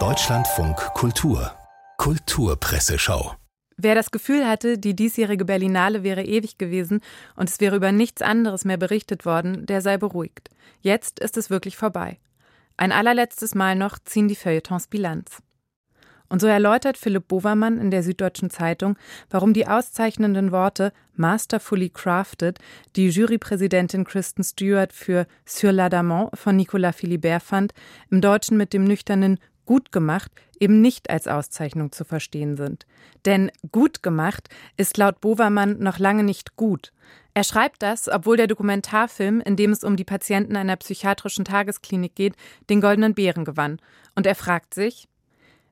Deutschlandfunk Kultur Kulturpresseschau Wer das Gefühl hatte, die diesjährige Berlinale wäre ewig gewesen und es wäre über nichts anderes mehr berichtet worden, der sei beruhigt. Jetzt ist es wirklich vorbei. Ein allerletztes Mal noch ziehen die Feuilletons Bilanz. Und so erläutert Philipp Bovermann in der Süddeutschen Zeitung, warum die auszeichnenden Worte masterfully crafted, die Jurypräsidentin Kristen Stewart für Sur l'Adamant von Nicolas Philibert fand, im Deutschen mit dem nüchternen gut gemacht eben nicht als Auszeichnung zu verstehen sind. Denn gut gemacht ist laut Bovermann noch lange nicht gut. Er schreibt das, obwohl der Dokumentarfilm, in dem es um die Patienten einer psychiatrischen Tagesklinik geht, den Goldenen Bären gewann. Und er fragt sich,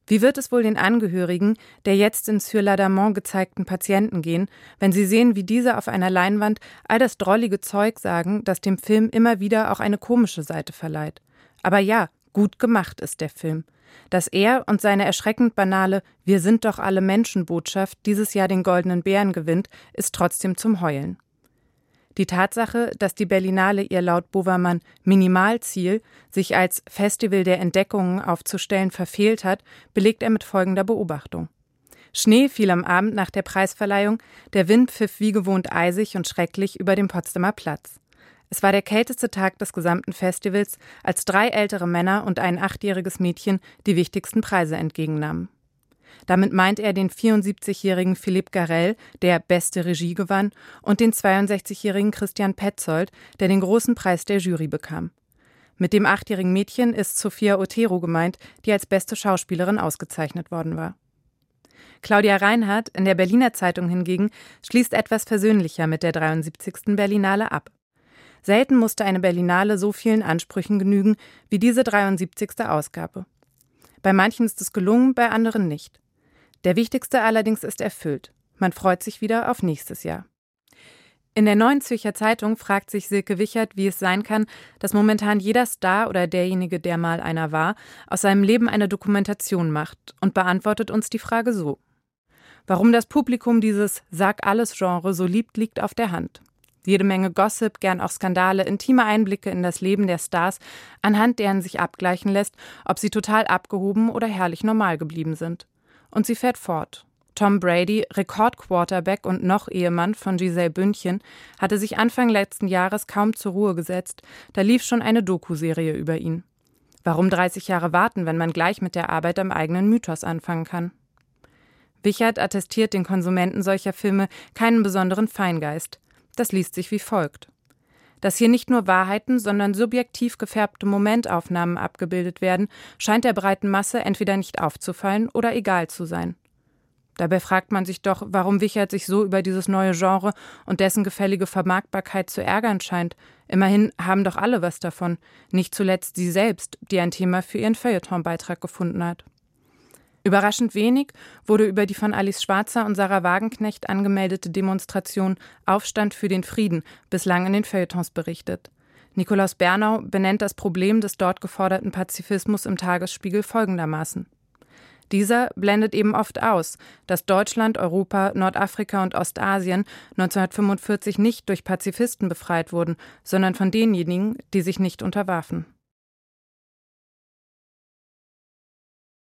wie wird es wohl den Angehörigen der jetzt in Sur l'Adamant gezeigten Patienten gehen, wenn sie sehen, wie diese auf einer Leinwand all das drollige Zeug sagen, das dem Film immer wieder auch eine komische Seite verleiht? Aber ja, gut gemacht ist der Film. Dass er und seine erschreckend banale Wir sind doch alle Menschen Botschaft dieses Jahr den Goldenen Bären gewinnt, ist trotzdem zum Heulen. Die Tatsache, dass die Berlinale ihr laut Bovermann Minimalziel, sich als Festival der Entdeckungen aufzustellen, verfehlt hat, belegt er mit folgender Beobachtung. Schnee fiel am Abend nach der Preisverleihung, der Wind pfiff wie gewohnt eisig und schrecklich über dem Potsdamer Platz. Es war der kälteste Tag des gesamten Festivals, als drei ältere Männer und ein achtjähriges Mädchen die wichtigsten Preise entgegennahmen. Damit meint er den 74-jährigen Philippe Garel, der beste Regie gewann, und den 62-jährigen Christian Petzold, der den großen Preis der Jury bekam. Mit dem achtjährigen Mädchen ist Sophia Otero gemeint, die als beste Schauspielerin ausgezeichnet worden war. Claudia Reinhardt in der Berliner Zeitung hingegen schließt etwas versöhnlicher mit der 73. Berlinale ab. Selten musste eine Berlinale so vielen Ansprüchen genügen wie diese 73. Ausgabe. Bei manchen ist es gelungen, bei anderen nicht. Der wichtigste allerdings ist erfüllt. Man freut sich wieder auf nächstes Jahr. In der Neuen Zürcher Zeitung fragt sich Silke Wichert, wie es sein kann, dass momentan jeder Star oder derjenige, der mal einer war, aus seinem Leben eine Dokumentation macht und beantwortet uns die Frage so. Warum das Publikum dieses Sag-alles-Genre so liebt, liegt auf der Hand. Jede Menge Gossip, gern auch Skandale, intime Einblicke in das Leben der Stars, anhand deren sich abgleichen lässt, ob sie total abgehoben oder herrlich normal geblieben sind. Und sie fährt fort. Tom Brady, Rekordquarterback und noch Ehemann von Giselle Bündchen, hatte sich Anfang letzten Jahres kaum zur Ruhe gesetzt, da lief schon eine Doku-Serie über ihn. Warum 30 Jahre warten, wenn man gleich mit der Arbeit am eigenen Mythos anfangen kann? Wichert attestiert den Konsumenten solcher Filme keinen besonderen Feingeist. Das liest sich wie folgt. Dass hier nicht nur Wahrheiten, sondern subjektiv gefärbte Momentaufnahmen abgebildet werden, scheint der breiten Masse entweder nicht aufzufallen oder egal zu sein. Dabei fragt man sich doch, warum Wichert sich so über dieses neue Genre und dessen gefällige Vermarktbarkeit zu ärgern scheint. Immerhin haben doch alle was davon, nicht zuletzt sie selbst, die ein Thema für ihren Feuilleton-Beitrag gefunden hat. Überraschend wenig wurde über die von Alice Schwarzer und Sarah Wagenknecht angemeldete Demonstration Aufstand für den Frieden bislang in den Feuilletons berichtet. Nikolaus Bernau benennt das Problem des dort geforderten Pazifismus im Tagesspiegel folgendermaßen. Dieser blendet eben oft aus, dass Deutschland, Europa, Nordafrika und Ostasien 1945 nicht durch Pazifisten befreit wurden, sondern von denjenigen, die sich nicht unterwarfen.